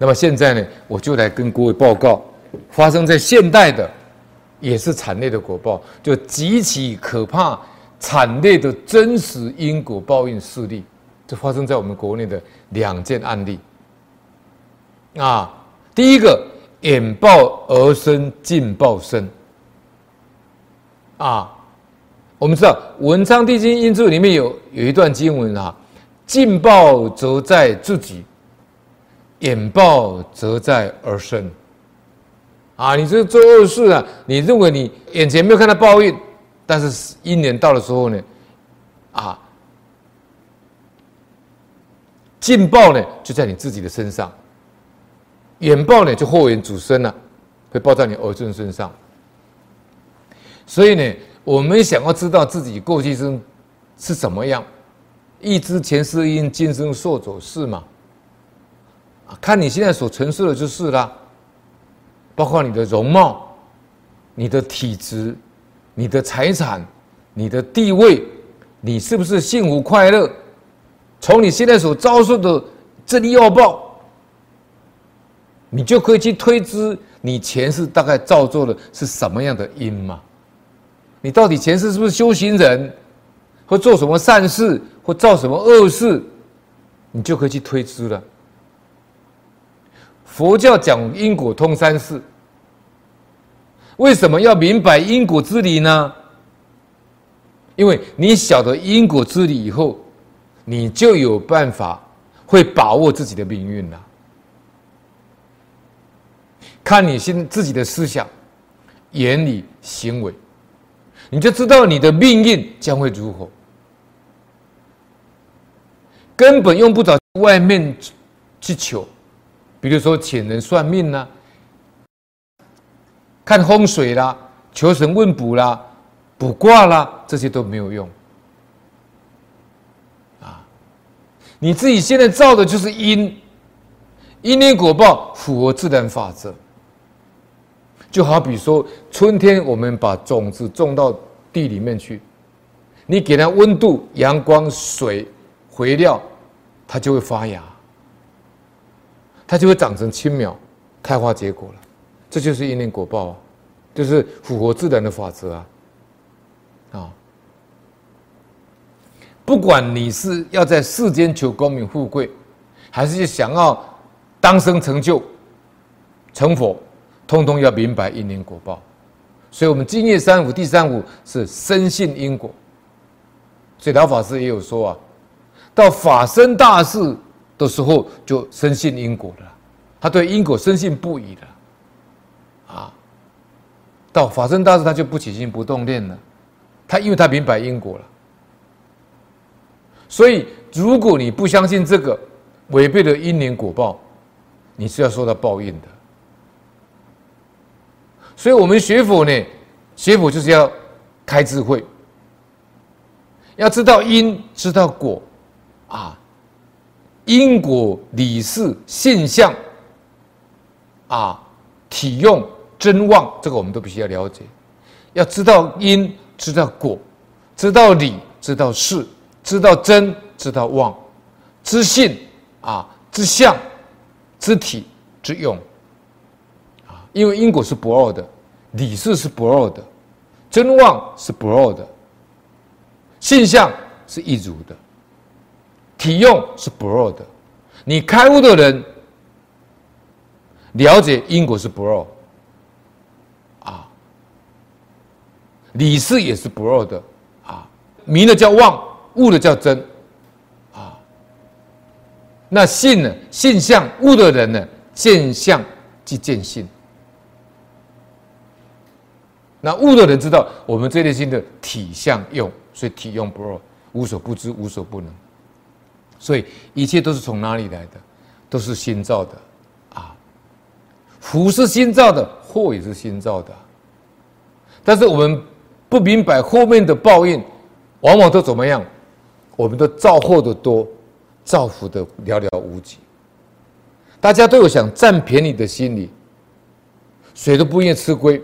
那么现在呢，我就来跟各位报告，发生在现代的，也是惨烈的果报，就极其可怕、惨烈的真实因果报应事例，就发生在我们国内的两件案例。啊，第一个，眼报而生，尽报身。啊，我们知道《文昌帝君应注》里面有有一段经文啊，尽报则在自己。眼报则在而生，啊，你这做恶事啊，你认为你眼前没有看到报应，但是一年到的时候呢，啊，尽报呢就在你自己的身上，眼报呢就祸源主身了，会报在你儿孙身上。所以呢，我们想要知道自己过去生是怎么样，一知前世因，今生受走事嘛。看你现在所承受的就是啦，包括你的容貌、你的体质、你的财产、你的地位，你是不是幸福快乐？从你现在所遭受的这里恶报，你就可以去推知你前世大概造作的是什么样的因嘛？你到底前世是不是修行人，或做什么善事，或造什么恶事，你就可以去推知了。佛教讲因果通三世，为什么要明白因果之理呢？因为你晓得因果之理以后，你就有办法会把握自己的命运了。看你心自己的思想、言语、行为，你就知道你的命运将会如何。根本用不着外面去求。比如说，请人算命啦、看风水啦，求神问卜啦，卜卦啦，这些都没有用。啊，你自己现在造的就是因，因缘果报符合自然法则。就好比说，春天我们把种子种到地里面去，你给它温度、阳光、水、肥料，它就会发芽。它就会长成青苗，开花结果了，这就是因缘果报啊，就是符合自然的法则啊，啊，不管你是要在世间求功名富贵，还是想要当生成就成佛，通通要明白因缘果报。所以，我们今夜三五第三五是深信因果。所以老法师也有说啊，到法身大事。的时候就深信因果了，他对因果深信不疑的，啊，到法身大事他就不起心不动念了，他因为他明白因果了，所以如果你不相信这个，违背了因缘果报，你是要受到报应的。所以我们学佛呢，学佛就是要开智慧，要知道因，知道果，啊。因果理事现象，啊，体用真妄，这个我们都必须要了解。要知道因，知道果，知道理，知道事，知道真，知道妄，知性啊，知相，知体，知用。啊，因为因果是不二的，理事是不二的，真妄是不二的，现象是一如的。体用是不二的，你开悟的人了解因果是不二，啊，理事也是不二的，啊，明的叫妄，悟的叫真，啊，那性呢？性相悟的人呢？见相即见性，那悟的人知道我们这类心的体相用，所以体用不二，无所不知，无所不能。所以一切都是从哪里来的？都是心造的，啊，福是心造的，祸也是心造的。但是我们不明白后面的报应，往往都怎么样？我们都造祸的多，造福的寥寥无几。大家都有想占便宜的心理，谁都不愿意吃亏，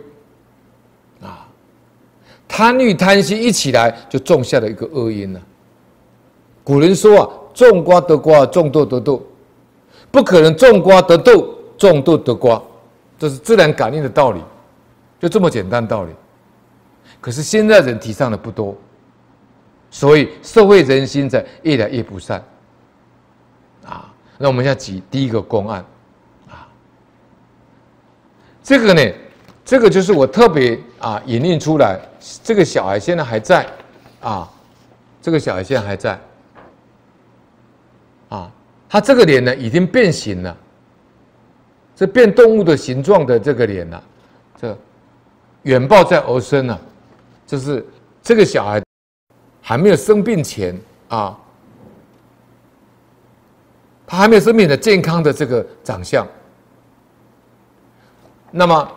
啊，贪欲贪心一起来，就种下了一个恶因了。古人说啊。种瓜得瓜，种豆得豆。不可能种瓜得豆，种豆得瓜，这是自然感应的道理，就这么简单道理。可是现在人提倡的不多，所以社会人心在越来越不善。啊，那我们现在举第一个公案，啊，这个呢，这个就是我特别啊引领出来，这个小孩现在还在，啊，这个小孩现在还在，啊，他这个脸呢已经变形了，这变动物的形状的这个脸呢，这远抱在儿身呢，就是这个小孩还没有生病前啊。他还没有生命的健康的这个长相，那么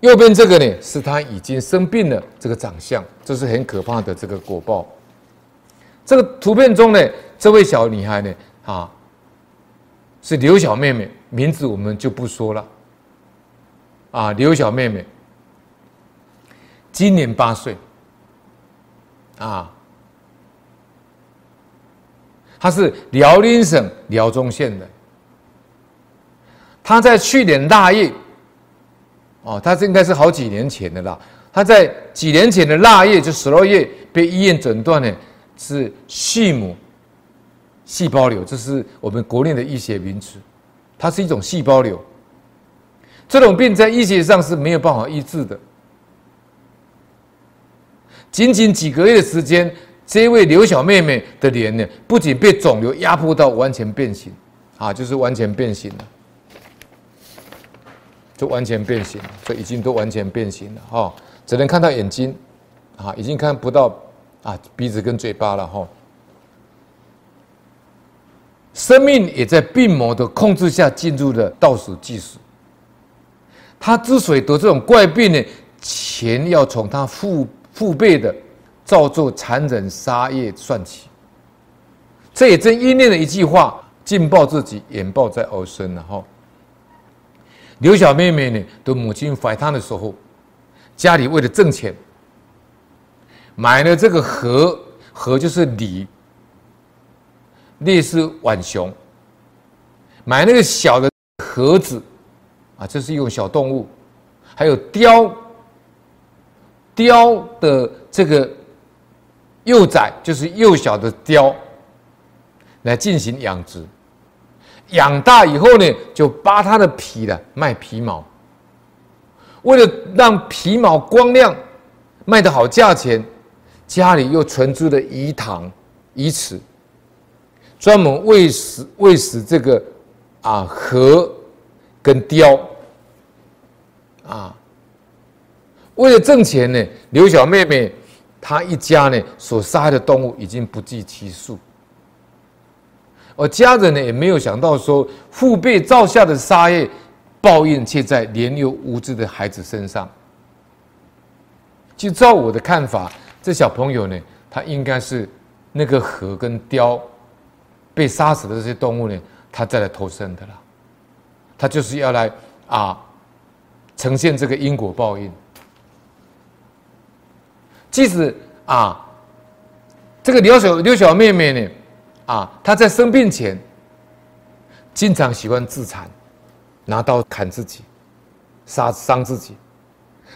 右边这个呢，是他已经生病了这个长相，这是很可怕的这个果报。这个图片中呢，这位小女孩呢，啊，是刘小妹妹，名字我们就不说了，啊，刘小妹妹，今年八岁，啊。她是辽宁省辽中县的，她在去年腊月，哦，她这应该是好几年前的啦。她在几年前的腊月，就十二月，被医院诊断呢是细母细胞瘤，这是我们国内的医学名词。它是一种细胞瘤，这种病在医学上是没有办法医治的。仅仅几个月的时间。这位刘小妹妹的脸呢，不仅被肿瘤压迫到完全变形，啊，就是完全变形了，就完全变形，这已经都完全变形了，哈，只能看到眼睛，啊，已经看不到啊鼻子跟嘴巴了，哈，生命也在病魔的控制下进入了倒数计时。他之所以得这种怪病呢，钱要从他父父辈的。造作残忍杀业算起，这也正应验了一句话：“近报自己，远报在儿孙。”然后，刘小妹妹呢，的母亲怀胎的时候，家里为了挣钱，买了这个盒，盒就是鲤，类似浣熊，买那个小的盒子，啊，这是一种小动物，还有雕，雕的这个。幼崽就是幼小的雕，来进行养殖，养大以后呢，就扒它的皮了，卖皮毛。为了让皮毛光亮，卖得好价钱，家里又存置了鱼塘、鱼池，专门为食为食这个啊河跟雕啊。为了挣钱呢，刘小妹妹。她一家呢，所杀的动物已经不计其数，而家人呢也没有想到说，父辈造下的杀业，报应却在年幼无知的孩子身上。就照我的看法，这小朋友呢，他应该是那个河跟雕被杀死的这些动物呢，他再来投生的了，他就是要来啊，呈现这个因果报应。即使啊，这个刘小刘小妹妹呢，啊，她在生病前，经常喜欢自残，拿刀砍自己，杀伤自己。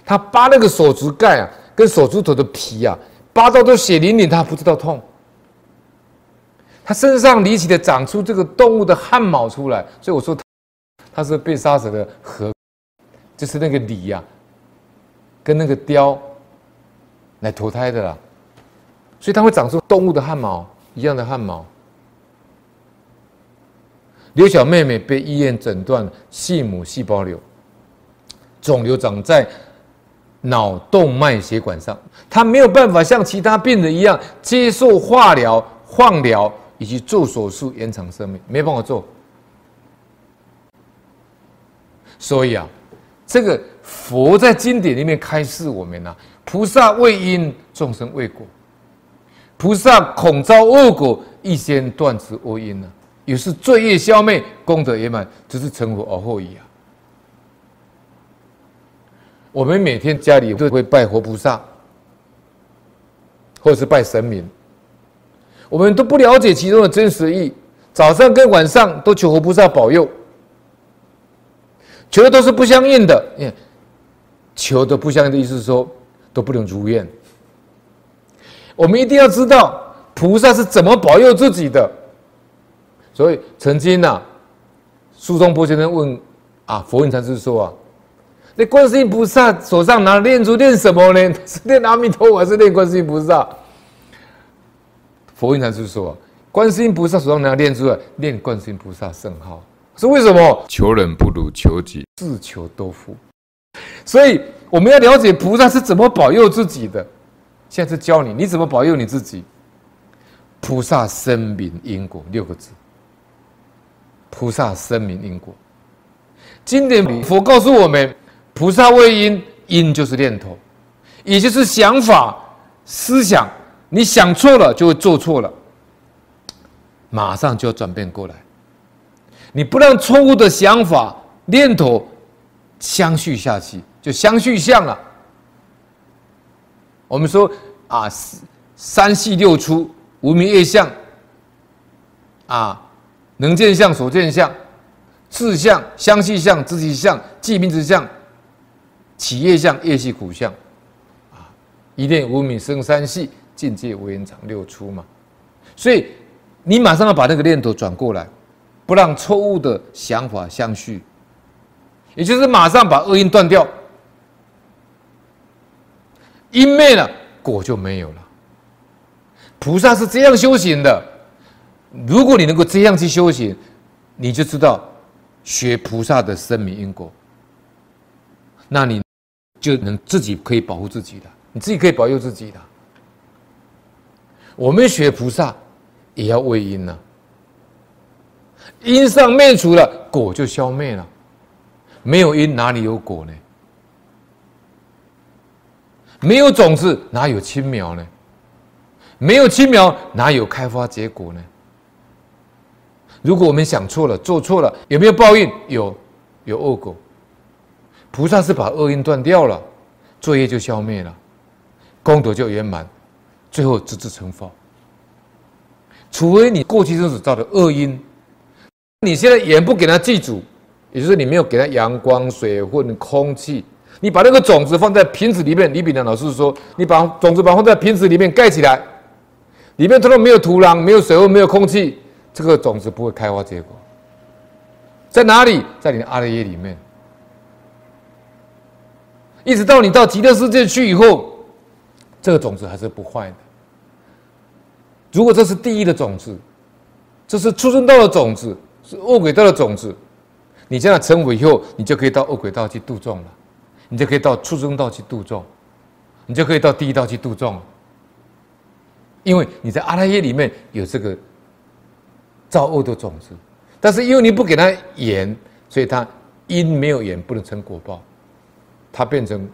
她扒那个手指盖啊，跟手指头的皮啊，扒到都血淋淋，他不知道痛。他身上离奇的长出这个动物的汗毛出来，所以我说他，是被杀死的河，就是那个鲤呀、啊，跟那个雕。来投胎的啦，所以它会长出动物的汗毛一样的汗毛。刘小妹妹被医院诊断畜母细胞瘤，肿瘤长在脑动脉血管上，他没有办法像其他病人一样接受化疗、放疗以及做手术延长生命，没办法做。所以啊，这个佛在经典里面开示我们啊。菩萨畏因，众生畏果。菩萨恐遭恶果，预先断除恶因呢，也是罪业消灭，功德圆满，只是成佛而后已啊。我们每天家里都会拜活菩萨，或是拜神明，我们都不了解其中的真实意，早上跟晚上都求佛菩萨保佑，求的都是不相应的。求的不相应的意思是说都不能如愿。我们一定要知道菩萨是怎么保佑自己的。所以曾经呐、啊，苏东坡先生问啊，佛印禅师说啊，那观世音菩萨手上拿的念珠念什么呢？是念阿弥陀佛还是念观世音菩萨？佛印禅师说啊。观世音菩萨手上拿念珠啊，念观世音菩萨圣号，是为什么？求人不如求己，自求多福。所以我们要了解菩萨是怎么保佑自己的。现在是教你，你怎么保佑你自己？菩萨深明因果六个字。菩萨深明因果，经典里佛告诉我们，菩萨为因，因就是念头，也就是想法、思想。你想错了，就会做错了。马上就要转变过来，你不让错误的想法、念头相续下去，就相续相了。我们说啊，三系六出，无明业相，啊，能见相、所见相、自相、相续相、自续相、寂名之相、企业相、业系苦相，啊，一念无明生三系，境界无延长六出嘛，所以。你马上要把那个念头转过来，不让错误的想法相续，也就是马上把恶因断掉，因灭了，果就没有了。菩萨是这样修行的，如果你能够这样去修行，你就知道学菩萨的生明因果，那你就能自己可以保护自己的，你自己可以保佑自己的。我们学菩萨。也要为因呐、啊，因上灭除了，果就消灭了。没有因，哪里有果呢？没有种子，哪有青苗呢？没有青苗，哪有开花结果呢？如果我们想错了，做错了，有没有报应？有，有恶果。菩萨是把恶因断掉了，罪业就消灭了，功德就圆满，最后直至成佛。除非你过去生所造的恶因，你现在也不给他记住，也就是你没有给他阳光、水分、空气，你把那个种子放在瓶子里面。李炳南老师说，你把种子把它放在瓶子里面盖起来，里面通通没有土壤、没有水分、没有空气，这个种子不会开花结果。在哪里？在你的阿赖耶里面，一直到你到极乐世界去以后，这个种子还是不坏的。如果这是第一的种子，这是出生道的种子，是恶鬼道的种子，你这样成佛以后，你就可以到恶鬼道去度众了，你就可以到出生道去度众，你就可以到地狱道去度众，因为你在阿赖耶里面有这个造恶的种子，但是因为你不给他缘，所以他因没有缘不能成果报，它变成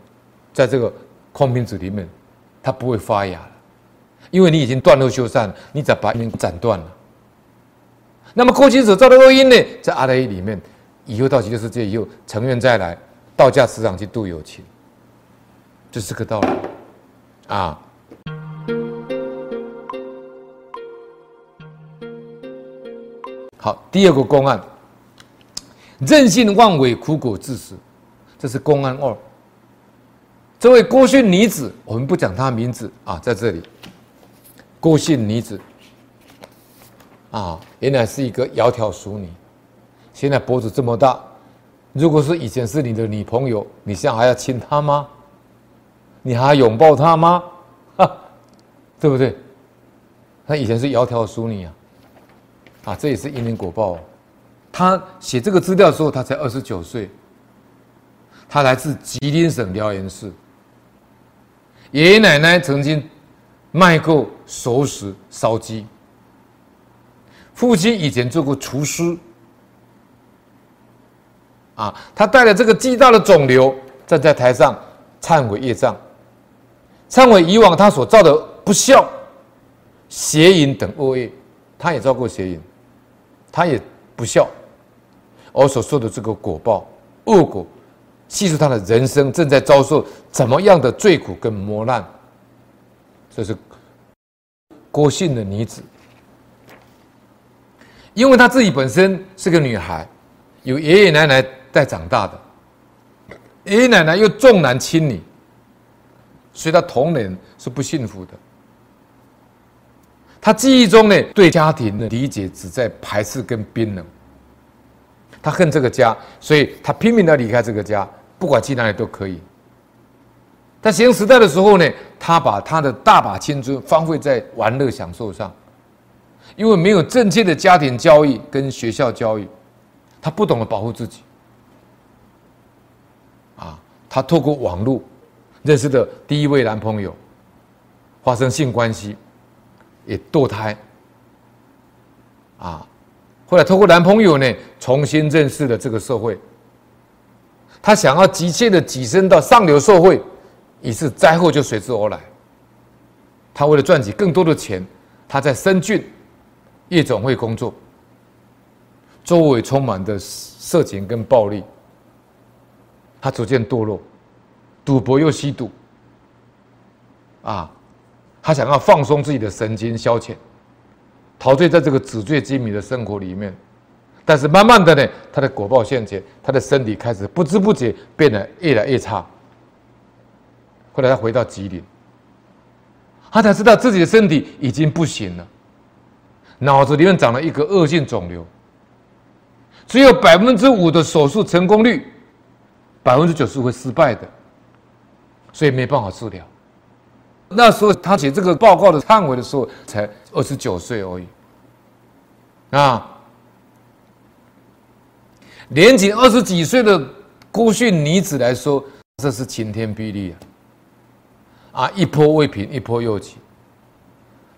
在这个空瓶子里面，它不会发芽。因为你已经断恶修善，你只要把因斩断了。那么过去所造的恶因呢，在阿赖耶里面，以后到极乐世界以后，成愿再来道驾慈航去度有情，这是个道理啊。好，第二个公案，任性妄为，苦果自食，这是公案二。这位郭姓女子，我们不讲她名字啊，在这里。郭姓女子，啊，原来是一个窈窕淑女，现在脖子这么大，如果是以前是你的女朋友，你现在还要亲她吗？你还要拥抱她吗？哈，对不对？她以前是窈窕淑女啊，啊，这也是因缘果报。她写这个资料的时候，她才二十九岁，她来自吉林省辽源市，爷爷奶奶曾经。卖过熟食烧鸡，父亲以前做过厨师，啊，他带了这个巨大的肿瘤站在台上忏悔业障，忏悔以往他所造的不孝、邪淫等恶业，他也造过邪淫，他也不孝，而所受的这个果报恶果，记述他的人生正在遭受怎么样的罪苦跟磨难。这是郭姓的女子，因为她自己本身是个女孩，有爷爷奶奶带长大的，爷爷奶奶又重男轻女，所以她童年是不幸福的。她记忆中呢，对家庭的理解只在排斥跟冰冷。她恨这个家，所以她拼命的离开这个家，不管去哪里都可以。在学生时代的时候呢，她把她的大把青春荒废在玩乐享受上。因为没有正确的家庭教育跟学校教育，他不懂得保护自己。啊，他透过网络认识的第一位男朋友，发生性关系，也堕胎。啊，后来透过男朋友呢，重新认识了这个社会。他想要急切的跻身到上流社会，于是灾祸就随之而来。他为了赚取更多的钱，他在深圳。夜总会工作，周围充满的色情跟暴力，他逐渐堕落，赌博又吸毒，啊，他想要放松自己的神经消遣，陶醉在这个纸醉金迷的生活里面，但是慢慢的呢，他的果报现前，他的身体开始不知不觉变得越来越差。后来他回到吉林，他才知道自己的身体已经不行了。脑子里面长了一个恶性肿瘤，只有百分之五的手术成功率，百分之九十会失败的，所以没办法治疗。那时候他写这个报告的范围的时候，才二十九岁而已。啊，年仅二十几岁的孤迅女子来说，这是晴天霹雳啊！啊，一波未平，一波又起。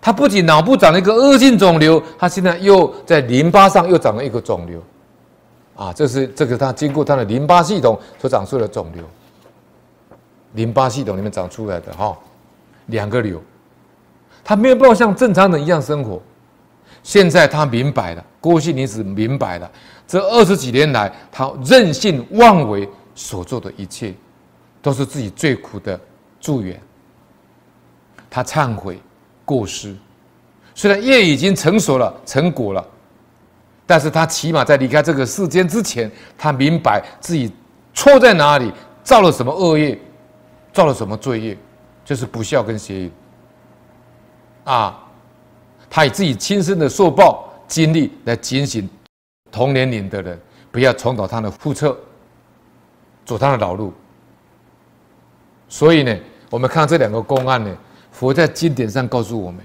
他不仅脑部长了一个恶性肿瘤，他现在又在淋巴上又长了一个肿瘤，啊，这是这个他经过他的淋巴系统所长出的肿瘤，淋巴系统里面长出来的哈，两个瘤，他没有办法像正常人一样生活。现在他明白了，郭姓女子明白了，这二十几年来他任性妄为所做的一切，都是自己最苦的助缘。他忏悔。过失，虽然业已经成熟了、成果了，但是他起码在离开这个世间之前，他明白自己错在哪里，造了什么恶业，造了什么罪业，就是不孝跟邪淫。啊，他以自己亲身的受报经历来警醒同年龄的人，不要重蹈他的覆辙，走他的老路。所以呢，我们看这两个公案呢。佛在经典上告诉我们：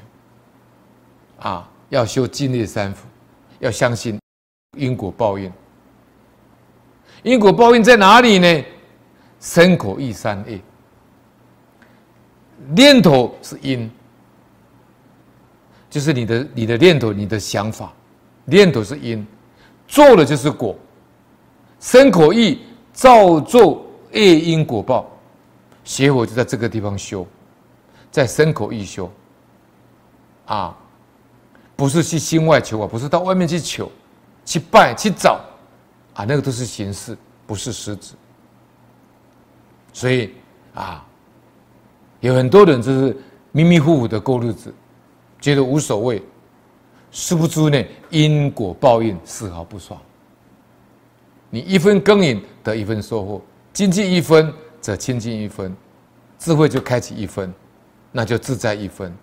啊，要修净业三福，要相信因果报应。因果报应在哪里呢？身口意三业。念头是因，就是你的你的念头、你的想法，念头是因，做了就是果。身口意造作业因果报，邪火就在这个地方修。在身口意修，啊，不是去心外求啊，不是到外面去求、去拜、去找，啊，那个都是形式，不是实质。所以啊，有很多人就是迷迷糊糊的过日子，觉得无所谓，殊不知呢，因果报应丝毫不爽。你一分耕耘得一分收获，精进一分则清净一分，智慧就开启一分。那就自在一分。